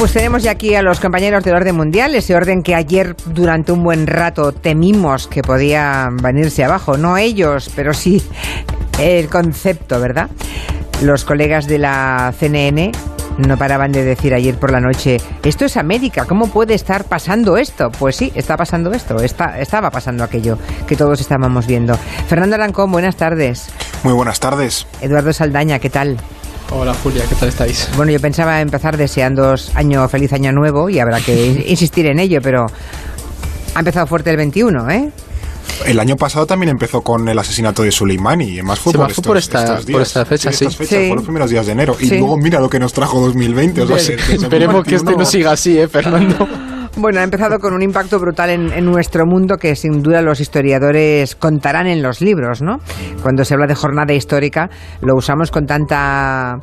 Pues tenemos ya aquí a los compañeros del orden mundial, ese orden que ayer durante un buen rato temimos que podía venirse abajo. No ellos, pero sí el concepto, ¿verdad? Los colegas de la CNN no paraban de decir ayer por la noche, esto es América, ¿cómo puede estar pasando esto? Pues sí, está pasando esto, está, estaba pasando aquello que todos estábamos viendo. Fernando Arancón, buenas tardes. Muy buenas tardes. Eduardo Saldaña, ¿qué tal? Hola Julia, ¿qué tal estáis? Bueno, yo pensaba empezar deseando año feliz año nuevo y habrá que insistir en ello, pero ha empezado fuerte el 21, ¿eh? El año pasado también empezó con el asesinato de Soleimani y más fue, por, por, esta, por esta fecha, sí. Estas fechas, los primeros días de enero. Y luego mira lo que nos trajo 2020. O sea, Esperemos que este no siga así, ¿eh, Fernando? Bueno, ha empezado con un impacto brutal en, nuestro mundo que sin duda los historiadores contarán en los libros, ¿no? Cuando se habla de jornada histórica, lo usamos con tanta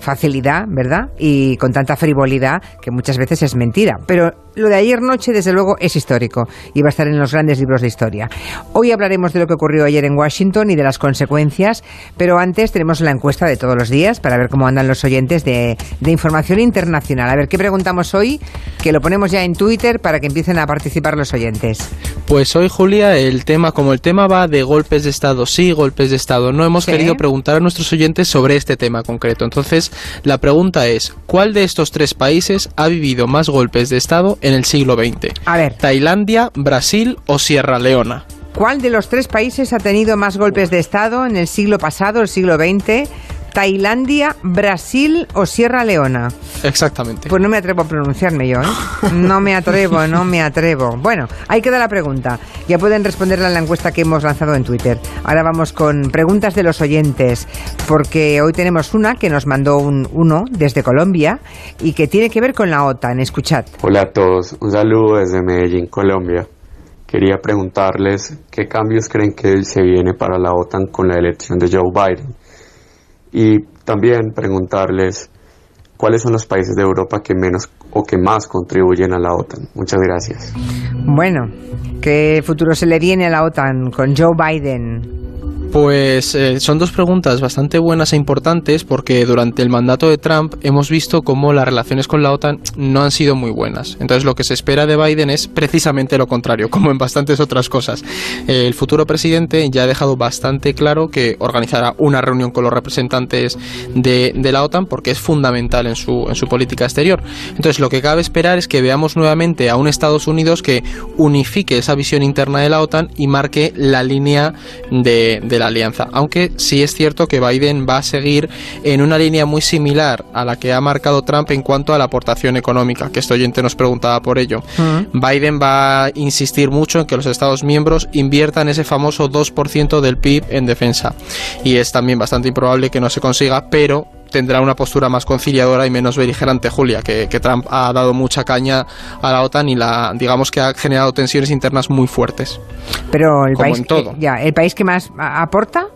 facilidad, ¿verdad? Y con tanta frivolidad que muchas veces es mentira. Pero lo de ayer noche, desde luego, es histórico y va a estar en los grandes libros de historia. Hoy hablaremos de lo que ocurrió ayer en Washington y de las consecuencias, pero antes tenemos la encuesta de todos los días para ver cómo andan los oyentes de, de información internacional. A ver, ¿qué preguntamos hoy? Que lo ponemos ya en Twitter para que empiecen a participar los oyentes. Pues hoy, Julia, el tema, como el tema va de golpes de Estado sí, golpes de Estado no, hemos ¿Sí? querido preguntar a nuestros oyentes sobre este tema concreto. Entonces, la pregunta es, ¿cuál de estos tres países ha vivido más golpes de Estado en el siglo XX? A ver. ¿Tailandia, Brasil o Sierra Leona? ¿Cuál de los tres países ha tenido más golpes de Estado en el siglo pasado, el siglo XX? Tailandia, Brasil o Sierra Leona. Exactamente. Pues no me atrevo a pronunciarme yo, ¿eh? No me atrevo, no me atrevo. Bueno, ahí queda la pregunta. Ya pueden responderla en la encuesta que hemos lanzado en Twitter. Ahora vamos con preguntas de los oyentes, porque hoy tenemos una que nos mandó un, uno desde Colombia y que tiene que ver con la OTAN. Escuchad. Hola a todos, un saludo desde Medellín, Colombia. Quería preguntarles qué cambios creen que se viene para la OTAN con la elección de Joe Biden y también preguntarles cuáles son los países de Europa que menos o que más contribuyen a la OTAN. Muchas gracias. Bueno, ¿qué futuro se le viene a la OTAN con Joe Biden? Pues eh, son dos preguntas bastante buenas e importantes porque durante el mandato de Trump hemos visto cómo las relaciones con la OTAN no han sido muy buenas. Entonces lo que se espera de Biden es precisamente lo contrario, como en bastantes otras cosas. El futuro presidente ya ha dejado bastante claro que organizará una reunión con los representantes de, la OTAN porque es fundamental en su, en su política exterior. Entonces lo que cabe esperar es que veamos nuevamente a un Estados Unidos que unifique esa visión interna de la OTAN y marque la línea de, de la alianza. Aunque sí es cierto que Biden va a seguir en una línea muy similar a la que ha marcado Trump en cuanto a la aportación económica, que este oyente nos preguntaba por ello. Uh -huh. Biden va a insistir mucho en que los Estados miembros inviertan ese famoso 2% del PIB en defensa. Y es también bastante improbable que no se consiga, pero tendrá una postura más conciliadora y menos beligerante, Julia, que, que, Trump ha dado mucha caña a la OTAN y la, digamos que ha generado tensiones internas muy fuertes. Pero el Como país, en todo. ya, el país que más aporta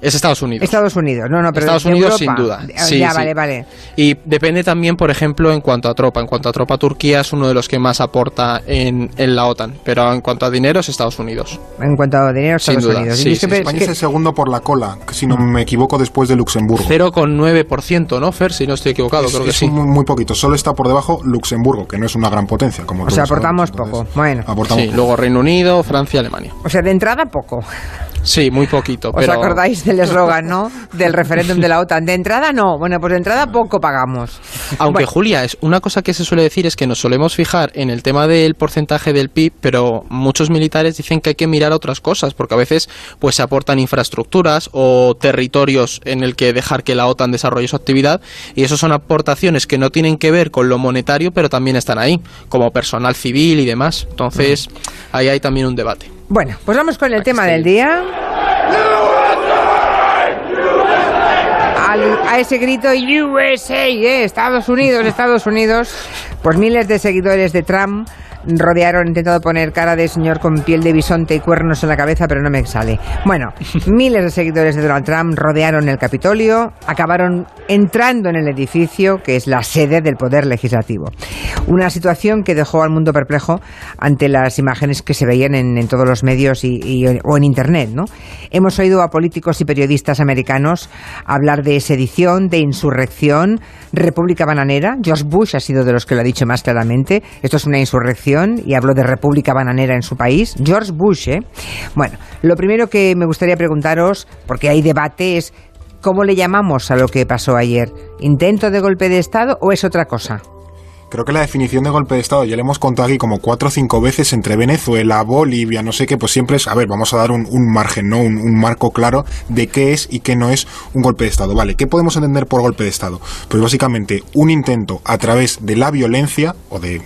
es Estados Unidos. Estados Unidos, no, no, pero Estados Unidos Europa. sin duda. Ya, Sí, sí. vale, vale. Y depende también, por ejemplo, en cuanto a tropa. En cuanto a tropa, Turquía es uno de los que más aporta en, en la OTAN. Pero en cuanto a dinero, es Estados Unidos. En cuanto a dinero, Estados duda, Unidos. sí, es España que- es el segundo por la cola, si no me equivoco, después de Luxemburgo. 0,9%, ¿no, Fer? Si no estoy equivocado, es, creo que es sí. muy, muy poquito. Solo está por debajo Luxemburgo, que no es una gran potencia. Como o sea, aportamos poco. Entonces, Bueno, aportamos Sí, poco. luego Reino Unido, Francia, Alemania. o sea, de entrada poco. Sí, muy poquito. ¿Os pero... acordáis del eslogan, no? Del referéndum de la OTAN. De entrada no. Bueno, pues de entrada poco pagamos. Aunque Bueno, Julia, es una cosa que se suele decir es que nos solemos fijar en el tema del porcentaje del PIB, pero muchos militares dicen que hay que mirar otras cosas, porque a veces pues se aportan infraestructuras o territorios en el que dejar que la OTAN desarrolle su actividad, y eso son aportaciones que no tienen que ver con lo monetario, pero también están ahí, como personal civil y demás. Entonces, ahí hay también un debate. Bueno, pues vamos con el tema del día. Al- a ese grito USA, eh, Estados Unidos, Estados Unidos, pues miles de seguidores de Trump rodearon, intentado poner cara de señor con piel de bisonte y cuernos en la cabeza, pero no me sale. Bueno, miles de seguidores de Donald Trump rodearon el Capitolio, acabaron entrando en el edificio que es la sede del Poder Legislativo. Una situación que dejó al mundo perplejo ante las imágenes que se veían en, todos los medios y, o en Internet. ¿no? Hemos oído a políticos y periodistas americanos hablar de sedición, de insurrección, República Bananera. George Bush ha sido de los que lo ha dicho más claramente. Esto es una insurrección y habló de República Bananera en su país. George Bush, ¿eh? Bueno, lo primero que me gustaría preguntaros, porque hay debate, es ¿cómo le llamamos a lo que pasó ayer? ¿Intento de golpe de Estado o es otra cosa? Creo que la definición de golpe de Estado ya le hemos contado aquí como cuatro o cinco veces entre Venezuela, Bolivia, no sé qué, pues siempre es, a ver, vamos a dar un, margen, ¿no? Un, marco claro de qué es y qué no es un golpe de Estado. Vale, ¿qué podemos entender por golpe de Estado? Pues básicamente un intento a través de la violencia o de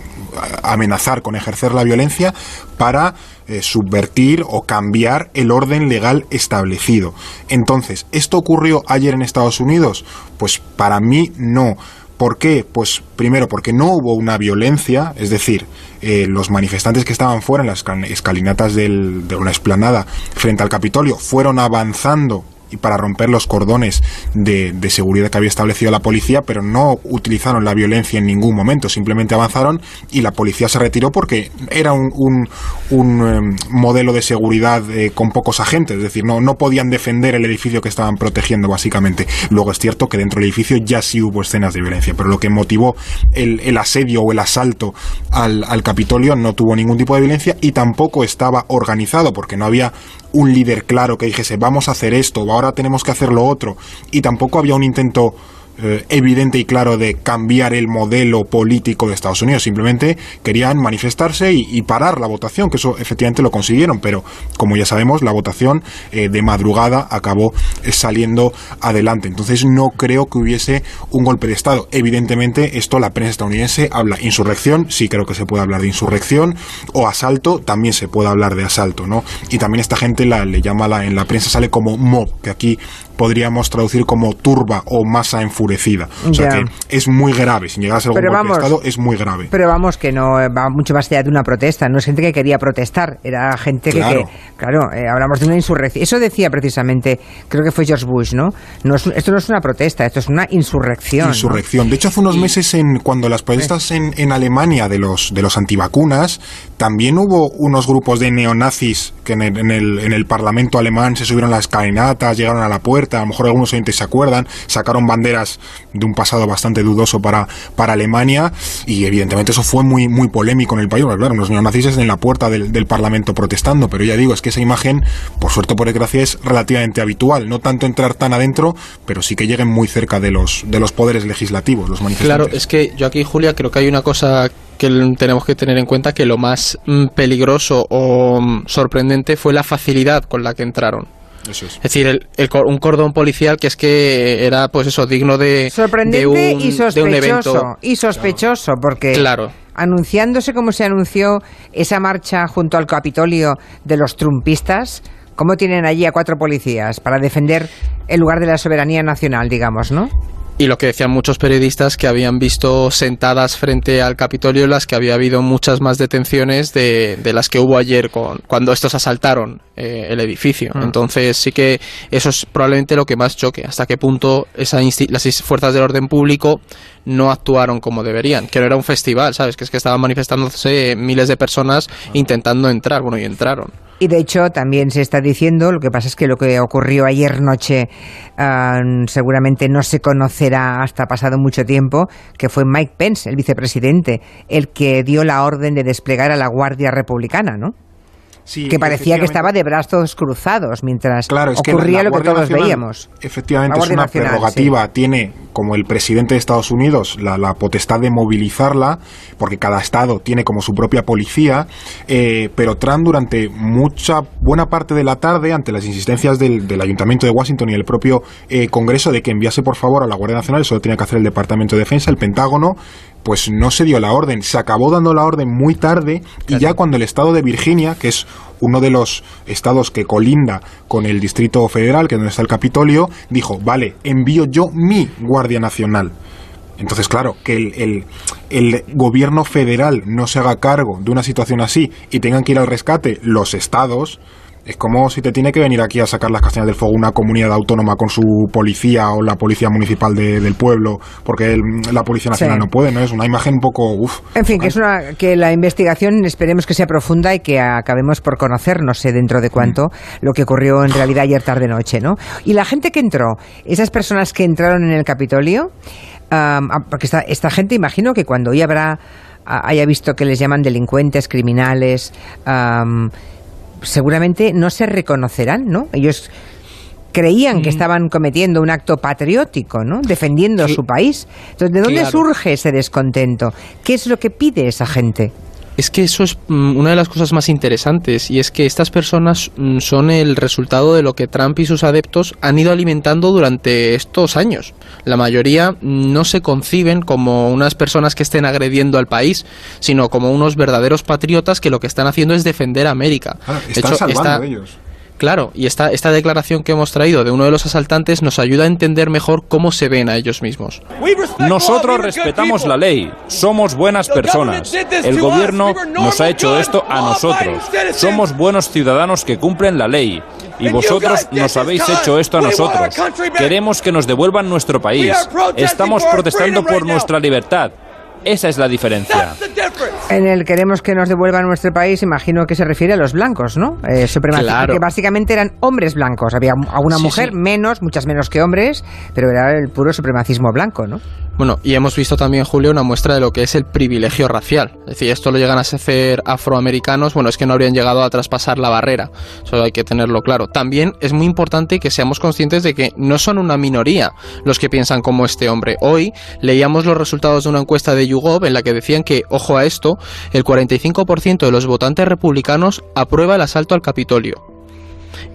amenazar con ejercer la violencia para eh, subvertir o cambiar el orden legal establecido. Entonces, ¿esto ocurrió ayer en Estados Unidos? Pues para mí no. ¿Por qué? Pues primero porque no hubo una violencia, es decir, eh, los manifestantes que estaban fuera en las escalinatas de una esplanada frente al Capitolio fueron avanzando para romper los cordones de, seguridad que había establecido la policía, pero no utilizaron la violencia en ningún momento, simplemente avanzaron y la policía se retiró porque era un, em, modelo de seguridad eh, con pocos agentes, es decir, no, podían defender el edificio que estaban protegiendo básicamente. Luego es cierto que dentro del edificio ya sí hubo escenas de violencia, pero lo que motivó el, el asedio o el asalto al, al Capitolio no tuvo ningún tipo de violencia y tampoco estaba organizado porque no había un líder claro que dijese vamos a hacer esto, ahora tenemos que hacer lo otro, y tampoco había un intento eh, evidente y claro de cambiar el modelo político de Estados Unidos. Simplemente querían manifestarse y, parar la votación, que eso efectivamente lo consiguieron, pero como ya sabemos, la votación eh, de madrugada acabó eh, saliendo adelante. Entonces no creo que hubiese un golpe de Estado. Evidentemente, esto la prensa estadounidense habla insurrección, sí creo que se puede hablar de insurrección, o asalto, también se puede hablar de asalto, ¿no? Y también esta gente la, le llama la, en la prensa sale como mob, que aquí podríamos traducir como turba o masa enfurecida. O sea que es muy grave, sin llegar a ser un golpe de Estado, es muy grave. Pero vamos, que no va mucho más allá de una protesta, no es gente que quería protestar, era gente que, claro, eh, hablamos de una insurrección. Eso decía precisamente, creo que fue George Bush, ¿no? no esto no es una protesta, esto es una insurrección. Insurrección. De hecho, hace unos meses, en, cuando las protestas en, en Alemania de los, de los antivacunas, también hubo unos grupos de neonazis que en el, en el, en el Parlamento alemán se subieron las caenatas, llegaron a la puerta a lo mejor algunos oyentes se acuerdan, sacaron banderas de un pasado bastante dudoso para, para Alemania y evidentemente eso fue muy, muy polémico en el país, claro, los neonazis en la puerta del, del, Parlamento protestando, pero ya digo, es que esa imagen, por suerte o por desgracia, es relativamente habitual, no tanto entrar tan adentro, pero sí que lleguen muy cerca de los, de los poderes legislativos, los manifestantes. Claro, es que yo aquí, Julia, creo que hay una cosa que tenemos que tener en cuenta que lo más mm, peligroso o mm, sorprendente fue la facilidad con la que entraron. Es. decir, el, un cordón policial que es que era, pues eso, digno de, Sorprendente un, y sospechoso. Y sospechoso, porque claro. anunciándose como se anunció esa marcha junto al Capitolio de los trumpistas, ¿cómo tienen allí a cuatro policías para defender el lugar de la soberanía nacional, digamos, no? Y lo que decían muchos periodistas que habían visto sentadas frente al Capitolio las que había habido muchas más detenciones de, de las que hubo ayer con, cuando estos asaltaron eh, el edificio. Mm. Entonces sí que eso es probablemente lo que más choque. Hasta qué punto esa las fuerzas del orden público no actuaron como deberían. Que no era un festival, ¿sabes? Que es que estaban manifestándose miles de personas intentando entrar. Bueno, y entraron. Y de hecho también se está diciendo, lo que pasa es que lo que ocurrió ayer noche ah, seguramente no se conocerá hasta pasado mucho tiempo, que fue Mike Pence, el vicepresidente, el que dio la orden de desplegar a la Guardia Republicana, ¿no? que parecía que estaba de brazos cruzados mientras ocurría lo que todos veíamos. Efectivamente, es una prerrogativa. Tiene, como el presidente de Estados Unidos, la, potestad de movilizarla, porque cada estado tiene como su propia policía. Eh, pero Trump, durante mucha buena parte de la tarde, ante las insistencias del, Ayuntamiento de Washington y el propio eh, Congreso de que enviase por favor a la Guardia Nacional, eso lo tenía que hacer el Departamento de Defensa, el Pentágono, pues no se dio la orden. Se acabó dando la orden muy tarde y ya cuando el estado de Virginia, que es uno de los estados que colinda con el Distrito Federal, que es donde está el Capitolio, dijo, vale, envío yo mi Guardia Nacional. Entonces, claro, que el, el, el, gobierno federal no se haga cargo de una situación así y tengan que ir al rescate los estados, es como si te tiene que venir aquí a sacar las castañas del fuego una comunidad autónoma con su policía o la policía municipal de, del pueblo, porque la Policía Nacional no puede, ¿no? Es una imagen un poco... Uf, en fin, que, es una, que la investigación esperemos que sea profunda y que acabemos por conocer, no sé dentro de cuánto, mm. lo que ocurrió en realidad ayer tarde-noche, ¿no? Y la gente que entró, esas personas que entraron en el Capitolio, porque esta, esta gente imagino que cuando hoy habrá haya visto que les llaman delincuentes, criminales, seguramente no se reconocerán, ¿no? Ellos creían que mm. estaban cometiendo un acto patriótico, ¿no? Defendiendo su país. Entonces, ¿de dónde surge ese descontento? ¿Qué es lo que pide esa gente? Es que eso es mm, una de las cosas más interesantes y es que estas personas mm, son el resultado de lo que Trump y sus adeptos han ido alimentando durante estos años. La mayoría no se conciben como unas personas que estén agrediendo al país, sino como unos verdaderos patriotas que lo que están haciendo es defender a América. Ah, están salvando ellos. Claro, y esta, esta declaración que hemos traído de uno de los asaltantes nos ayuda a entender mejor cómo se ven a ellos mismos. Nosotros respetamos la ley, somos buenas personas. El gobierno nos ha hecho esto a nosotros. Somos buenos ciudadanos que cumplen la ley. Y vosotros nos habéis hecho esto a nosotros. Queremos que nos devuelvan nuestro país. Estamos protestando por nuestra libertad. Esa es la diferencia. En el queremos que nos devuelvan nuestro país, imagino que se refiere a los blancos, ¿no? Eh, Que básicamente eran hombres blancos. Había alguna mujer, menos, muchas menos que hombres, pero era el puro supremacismo blanco, ¿no? Bueno, y hemos visto también, Julio, una muestra de lo que es el privilegio racial. Es decir, esto lo llegan a hacer afroamericanos, bueno, es que no habrían llegado a traspasar la barrera. Eso hay que tenerlo claro. También es muy importante que seamos conscientes de que no son una minoría los que piensan como este hombre. Hoy leíamos los resultados de una encuesta de YouGov en la que decían que, ojo a esto, el 45% de los votantes republicanos aprueba el asalto al Capitolio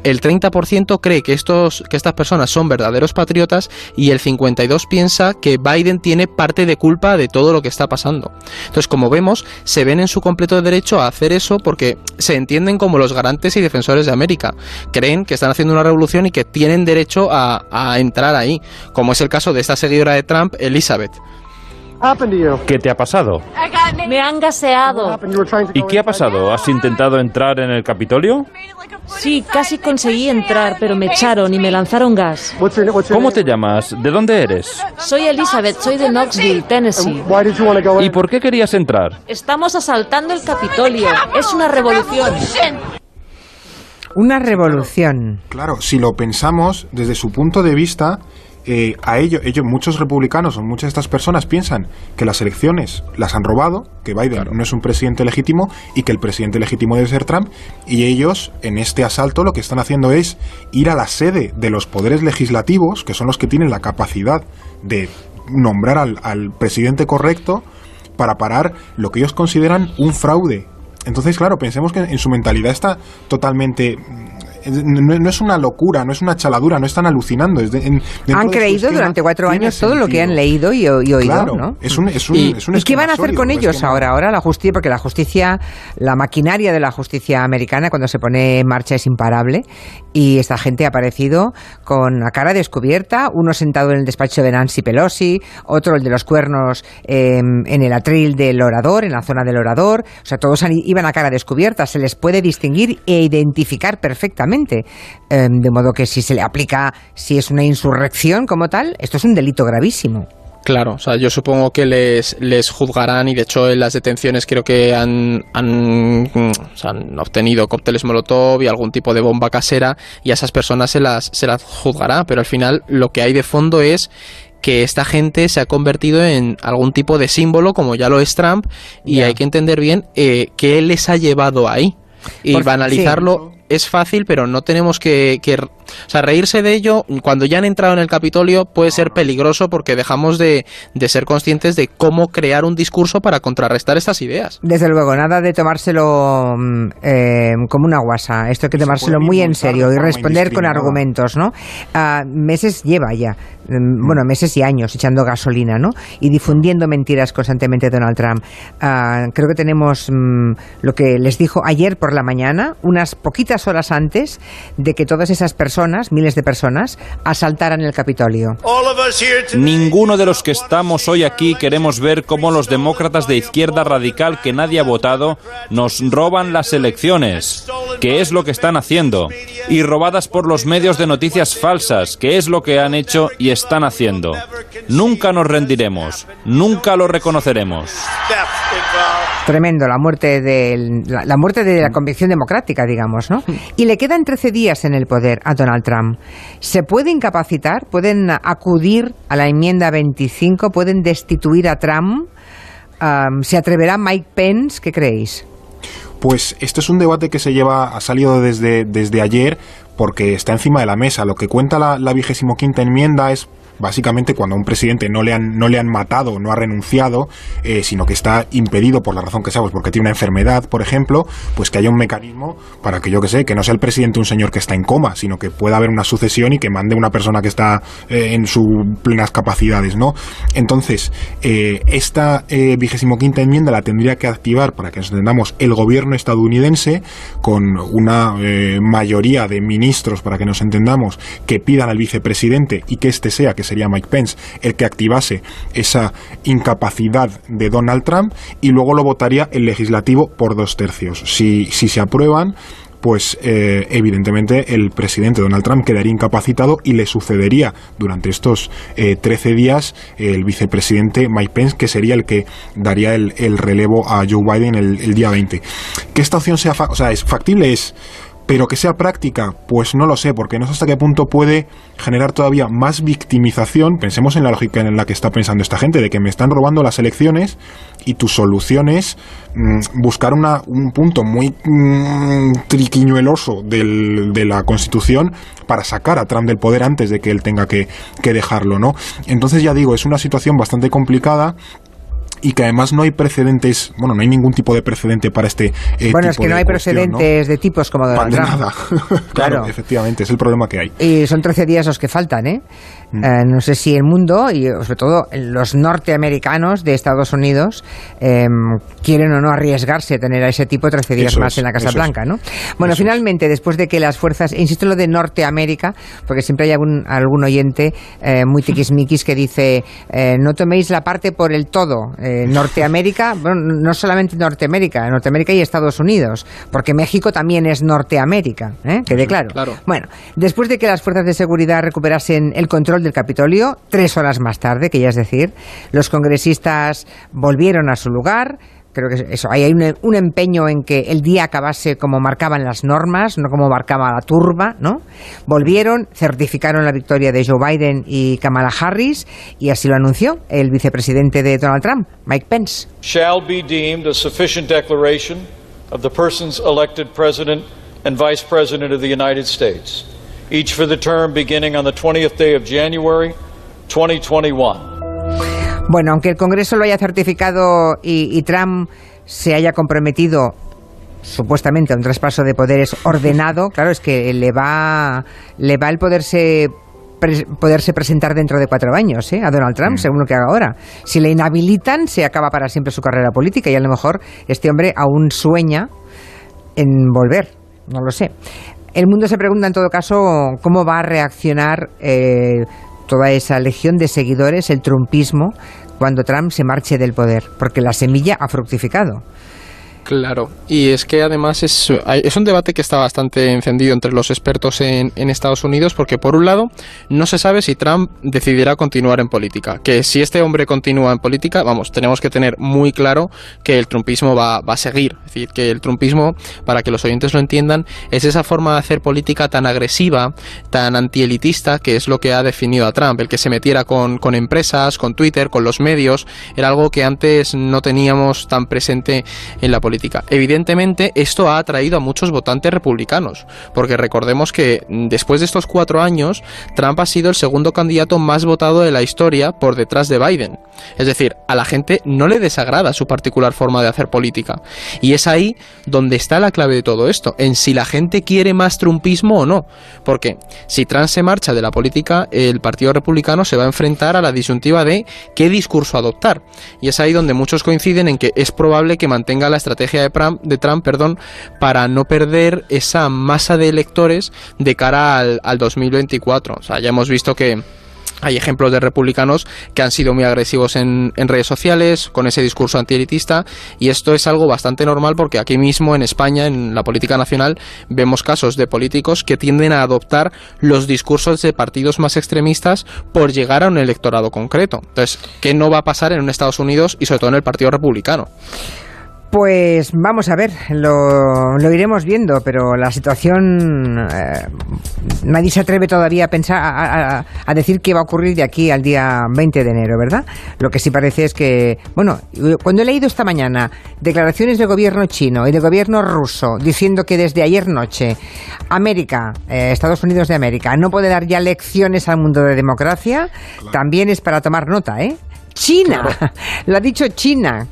el 30% cree que, estos, que estas personas son verdaderos patriotas y el 52% piensa que Biden tiene parte de culpa de todo lo que está pasando. Entonces, como vemos, se ven en su completo derecho a hacer eso porque se entienden como los garantes y defensores de América. Creen que están haciendo una revolución y que tienen derecho a, a entrar ahí, como es el caso de esta seguidora de Trump, Elizabeth. ¿Qué te ha pasado? Me han gaseado. ¿Y qué ha pasado? ¿Has intentado entrar en el Capitolio? Sí, casi conseguí entrar, pero me echaron y me lanzaron gas. ¿Cómo te llamas? ¿De dónde eres? Soy Elizabeth, soy de Knoxville, Tennessee. ¿Y por qué querías entrar? Estamos asaltando el Capitolio. Es una revolución. Una revolución. Claro, si lo pensamos desde su punto de vista, eh, a ello, ellos, muchos republicanos o muchas de estas personas piensan que las elecciones las han robado, que Biden no es un presidente legítimo y que el presidente legítimo debe ser Trump, y ellos en este asalto lo que están haciendo es ir a la sede de los poderes legislativos, que son los que tienen la capacidad de nombrar al, al presidente correcto, para parar lo que ellos consideran un fraude. Entonces, claro, pensemos que en su mentalidad está totalmente no, es una locura, no es una chaladura, no están alucinando. han creído durante cuatro años todo lo que han leído y, oído, claro, Es un, es un, ¿Y, qué van a hacer con ellos ahora? Ahora la justicia, porque la justicia, la maquinaria de la justicia americana cuando se pone en marcha es imparable. Y esta gente ha aparecido con la cara descubierta, uno sentado en el despacho de Nancy Pelosi, otro el de los cuernos em, en el atril del orador, en la zona del orador, o sea, todos iban a cara descubierta, se les puede distinguir e identificar perfectamente Em, de modo que si se le aplica, si es una insurrección como tal, esto es un delito gravísimo. Claro, o sea, yo supongo que les, les juzgarán y de hecho en las detenciones creo que han, han, han, obtenido cócteles molotov y algún tipo de bomba casera y a esas personas se las, se las juzgará, pero al final lo que hay de fondo es que esta gente se ha convertido en algún tipo de símbolo como ya lo es Trump y hay que entender bien eh, qué les ha llevado ahí. Y banalizarlo es fácil, pero no tenemos que, o sea, reírse de ello cuando ya han entrado en el Capitolio puede ser peligroso porque dejamos de, de, ser conscientes de cómo crear un discurso para contrarrestar estas ideas. Desde luego, nada de tomárselo mm, eh, como una guasa. Esto hay que tomárselo muy en serio y responder con argumentos, ¿no? Ah, meses lleva ya, mm, bueno, meses y años echando gasolina, ¿no? Y difundiendo mentiras constantemente Donald Trump. Ah, creo que tenemos mm, lo que les dijo ayer por la mañana, unas poquitas horas antes de que todas esas personas personas, miles de personas, asaltaran el Capitolio. Ninguno de los que estamos hoy aquí queremos ver cómo los demócratas de izquierda radical que nadie ha votado nos roban las elecciones, que es lo que están haciendo, y robadas por los medios de noticias falsas, que es lo que han hecho y están haciendo. Nunca nos rendiremos, nunca lo reconoceremos. Tremendo, la muerte de la, la muerte de la convicción democrática, digamos, ¿no? Y le quedan 13 días en el poder a Donald Trump. ¿Se puede incapacitar? ¿Pueden acudir a la enmienda 25? ¿Pueden destituir a Trump? Um, ¿Se atreverá Mike Pence? ¿Qué creéis? Pues esto es un debate que se lleva, ha salido desde, desde ayer porque está encima de la mesa. Lo que cuenta la, la vigésimo quinta enmienda es básicamente cuando a un presidente no le han, no le han matado, no ha renunciado, eh, sino que está impedido por la razón que sea, pues porque tiene una enfermedad, por ejemplo, pues que haya un mecanismo para que yo que sé, que no sea el presidente un señor que está en coma, sino que pueda haber una sucesión y que mande una persona que está eh, en sus plenas capacidades, ¿no? Entonces, eh, esta vigésimo quinta enmienda la tendría que activar, para que nos entendamos, el gobierno estadounidense con una mayoría de ministros, para que nos entendamos, que pidan al vicepresidente y que éste sea, que sería Mike Pence, el que activase esa incapacidad de Donald Trump y luego lo votaría el legislativo por dos tercios. Si, si se aprueban, pues eh, evidentemente el presidente Donald Trump quedaría incapacitado y le sucedería durante estos eh, 13 días el vicepresidente Mike Pence, que sería el que daría el, el relevo a Joe Biden el, el, día 20. Que esta opción sea, o sea, es factible, es pero que sea práctica, pues no lo sé, porque no sé hasta qué punto puede generar todavía más victimización. Pensemos en la lógica en la que está pensando esta gente, de que me están robando las elecciones y tu solución es mmm, buscar una, un punto muy mmm, triquiñueloso del, de la Constitución para sacar a Trump del poder antes de que él tenga que, que dejarlo, ¿no? Entonces ya digo, es una situación bastante complicada y que además no hay precedentes, bueno, no hay ningún tipo de precedente para este eh, Bueno, tipo es que no de hay cuestión, precedentes ¿no? de tipos como Donald de Trump. nada. claro, Claro. efectivamente, es el problema que hay. Y son 13 días los que faltan, ¿eh? Mm. Eh, no sé si el mundo y sobre todo los norteamericanos de Estados Unidos eh, quieren o no arriesgarse a tener a ese tipo 13 días Eso más es, en la Casa Blanca, es. ¿no? Bueno, Eso finalmente, después de que las fuerzas, insisto lo de Norteamérica, porque siempre hay algún, algún oyente eh, muy tiquismiquis que dice, eh, no toméis la parte por el todo. Eh, Norteamérica, bueno, no solamente Norteamérica, Norteamérica y Estados Unidos, porque México también es Norteamérica, ¿eh? quede claro. claro. Bueno, después de que las fuerzas de seguridad recuperasen el control del Capitolio, tres horas más tarde, que ya es decir, los congresistas volvieron a su lugar. Creo que eso, hay un, un, empeño en que el día acabase como marcaban las normas, no como marcaba la turba, ¿no? Volvieron, certificaron la victoria de Joe Biden y Kamala Harris, y así lo anunció el vicepresidente de Donald Trump, Mike Pence. Shall be deemed a sufficient declaration of the persons elected president and vice president of the United States, each for the term beginning on the 20th day of January 2021. Bueno, aunque el Congreso lo haya certificado y, y Trump se haya comprometido supuestamente a un traspaso de poderes ordenado, claro, es que le va, le va el poderse poderse presentar dentro de cuatro años ¿eh? a Donald Trump, mm. según lo que haga ahora. Si le inhabilitan, se acaba para siempre su carrera política y a lo mejor este hombre aún sueña en volver, no lo sé. El mundo se pregunta en todo caso cómo va a reaccionar eh, toda esa legión de seguidores, el trumpismo, cuando Trump se marche del poder, porque la semilla ha fructificado. Claro, y es que además es, un debate que está bastante encendido entre los expertos en, en, Estados Unidos porque por un lado no se sabe si Trump decidirá continuar en política, que si este hombre continúa en política, vamos, tenemos que tener muy claro que el trumpismo va, va a seguir, es decir, que el trumpismo, para que los oyentes lo entiendan, es esa forma de hacer política tan agresiva, tan antielitista, que es lo que ha definido a Trump, el que se metiera con, con empresas, con Twitter, con los medios, era algo que antes no teníamos tan presente en la política Evidentemente, esto ha atraído a muchos votantes republicanos, porque recordemos que después de estos cuatro años, Trump ha sido el segundo candidato más votado de la historia por detrás de Biden. Es decir, a la gente no le desagrada su particular forma de hacer política. Y es ahí donde está la clave de todo esto, en si la gente quiere más trumpismo o no. Porque si Trump se marcha de la política, el Partido Republicano se va a enfrentar a la disyuntiva de qué discurso adoptar. Y es ahí donde muchos coinciden en que es probable que mantenga la estrategia estrategia de Trump, perdón, para no perder esa masa de electores de cara al, al 2024. O ya hemos visto que hay ejemplos de republicanos que han sido muy agresivos en, en, redes sociales, con ese discurso antielitista, y esto es algo bastante normal porque aquí mismo en España, en la política nacional, vemos casos de políticos que tienden a adoptar los discursos de partidos más extremistas por llegar a un electorado concreto. Entonces, ¿qué no va a pasar en Estados Unidos y sobre todo en el Partido Republicano? Pues vamos a ver, lo, lo iremos viendo, pero la situación eh, nadie se atreve todavía a pensar a, a, a, decir qué va a ocurrir de aquí al día 20 de enero, ¿verdad? Lo que sí parece es que, bueno, cuando he leído esta mañana declaraciones del gobierno chino y del gobierno ruso diciendo que desde ayer noche América, eh, Estados Unidos de América, no puede dar ya lecciones al mundo de democracia, claro. también es para tomar nota, ¿eh? China, claro. lo ha dicho China,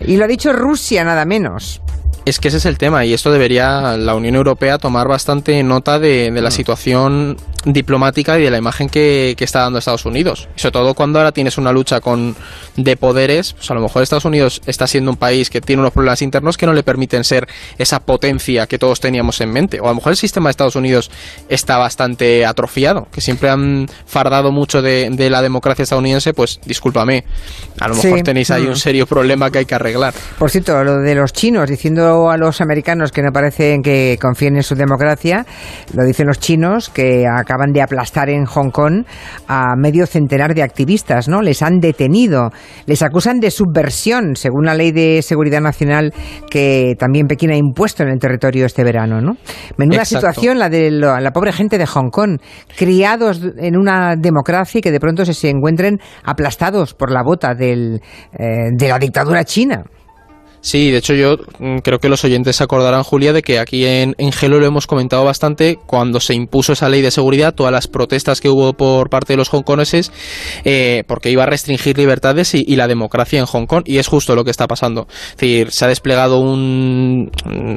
y lo ha dicho Rusia, nada menos. Es que ese es el tema y esto debería la Unión Europea tomar bastante nota de, de la situación diplomática y de la imagen que, que, está dando Estados Unidos. Y sobre todo cuando ahora tienes una lucha con de poderes, pues a lo mejor Estados Unidos está siendo un país que tiene unos problemas internos que no le permiten ser esa potencia que todos teníamos en mente. O a lo mejor el sistema de Estados Unidos está bastante atrofiado, que siempre han fardado mucho de, de la democracia estadounidense, pues discúlpame, a lo mejor sí. tenéis ahí un serio problema que hay que arreglar. Por cierto, lo de los chinos diciendo a los americanos que no parecen que confíen en su democracia, lo dicen los chinos que acaban de aplastar en Hong Kong a medio centenar de activistas, ¿no? Les han detenido, les acusan de subversión, según la ley de seguridad nacional que también Pekín ha impuesto en el territorio este verano, ¿no? Menuda Exacto. situación la de la pobre gente de Hong Kong, criados en una democracia y que de pronto se, se encuentren aplastados por la bota del, eh, de la dictadura china. Sí, de hecho yo mm, creo que los oyentes se acordarán, Julia, de que aquí en, en Gelo lo hemos comentado bastante cuando se impuso esa ley de seguridad, todas las protestas que hubo por parte de los hongkoneses, eh, porque iba a restringir libertades y, y, la democracia en Hong Kong, y es justo lo que está pasando. Es decir, se ha desplegado un,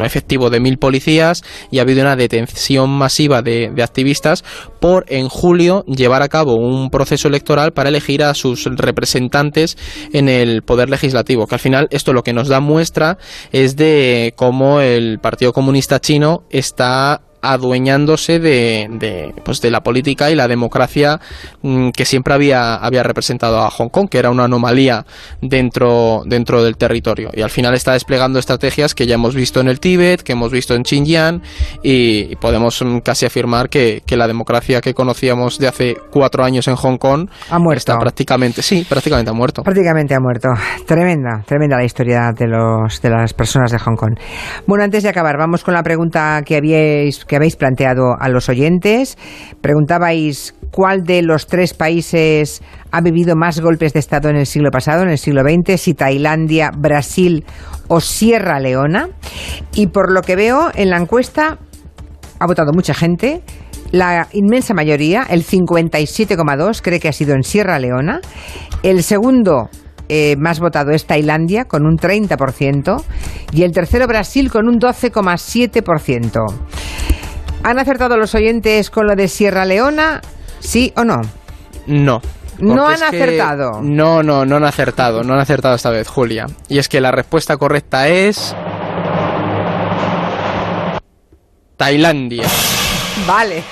efectivo de mil policías y ha habido una detención masiva de, de activistas por en julio llevar a cabo un proceso electoral para elegir a sus representantes en el poder legislativo, que al final esto lo que nos da muestra es de cómo el Partido Comunista Chino está adueñándose de, de, pues de la política y la democracia mmm, que siempre había, había representado a Hong Kong, que era una anomalía dentro, dentro del territorio. Y al final está desplegando estrategias que ya hemos visto en el Tíbet, que hemos visto en Xinjiang, y, y podemos mmm, casi afirmar que, que, la democracia que conocíamos de hace cuatro años en Hong Kong ha muerto. está prácticamente, sí, prácticamente ha muerto. Prácticamente ha muerto. Tremenda, tremenda la historia de, los, de las personas de Hong Kong. Bueno, antes de acabar, vamos con la pregunta que habíais que habéis planteado a los oyentes. Preguntabais cuál de los tres países ha vivido más golpes de Estado en el siglo pasado, en el siglo XX, si Tailandia, Brasil o Sierra Leona. Y por lo que veo en la encuesta ha votado mucha gente. La inmensa mayoría, el 57,2, cree que ha sido en Sierra Leona. El segundo eh, más votado es Tailandia con un 30% y el tercero Brasil con un 12,7%. ¿Han acertado los oyentes con lo de Sierra Leona? ¿Sí o no? No. No han acertado. No, no, no han acertado. No han acertado esta vez, Julia. Y es que la respuesta correcta es. Tailandia. Vale.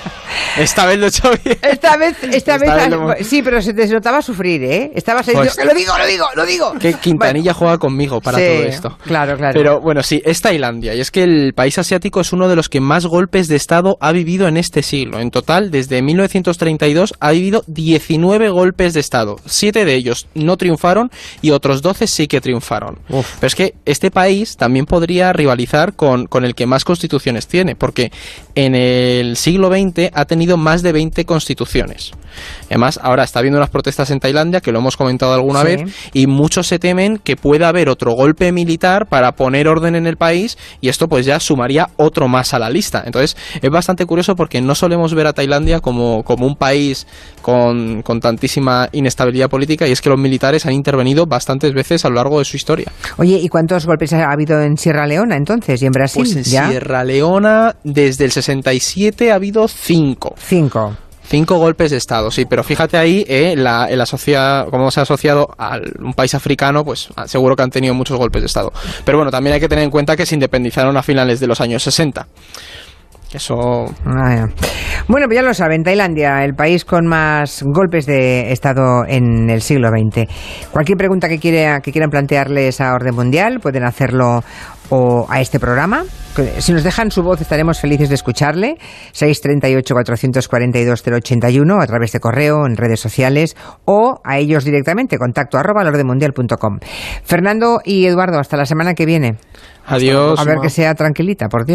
Esta vez lo he hecho bien. Esta vez, esta, esta vez, vez lo... sí, pero se te notaba sufrir, ¿eh? Estabas ahí, pues, lo digo, lo digo, lo digo. Que Quintanilla bueno. juega conmigo para sí, todo esto. Claro, claro. Pero bueno, sí, es Tailandia. Y es que el país asiático es uno de los que más golpes de Estado ha vivido en este siglo. En total, desde 1932 ha vivido 19 golpes de Estado. Siete de ellos no triunfaron y otros 12 sí que triunfaron. Uf. Pero es que este país también podría rivalizar con, con el que más constituciones tiene, porque en el siglo XX ha tenido más de 20 constituciones. Además, ahora está habiendo unas protestas en Tailandia, que lo hemos comentado alguna sí. vez, y muchos se temen que pueda haber otro golpe militar para poner orden en el país, y esto pues ya sumaría otro más a la lista. Entonces, es bastante curioso porque no solemos ver a Tailandia como, como un país con, con tantísima inestabilidad política, y es que los militares han intervenido bastantes veces a lo largo de su historia. Oye, ¿y cuántos golpes ha habido en Sierra Leona entonces y en Brasil? Pues en ¿ya? Sierra Leona, desde el 67 ha habido cinco. Cinco. Cinco golpes de Estado, sí, pero fíjate ahí, eh, la, la cómo se ha asociado a un país africano, pues ah, seguro que han tenido muchos golpes de Estado. Pero bueno, también hay que tener en cuenta que se independizaron a finales de los años 60. Eso. Ah, bueno, pues ya lo saben, Tailandia, el país con más golpes de Estado en el siglo XX. Cualquier pregunta que, quiera, que quieran plantearles a Orden Mundial pueden hacerlo o a este programa. Si nos dejan su voz estaremos felices de escucharle. 638-442-081 a través de correo, en redes sociales o a ellos directamente, contacto arroba Fernando y Eduardo, hasta la semana que viene. Adiós. A ver que sea tranquilita, por Dios.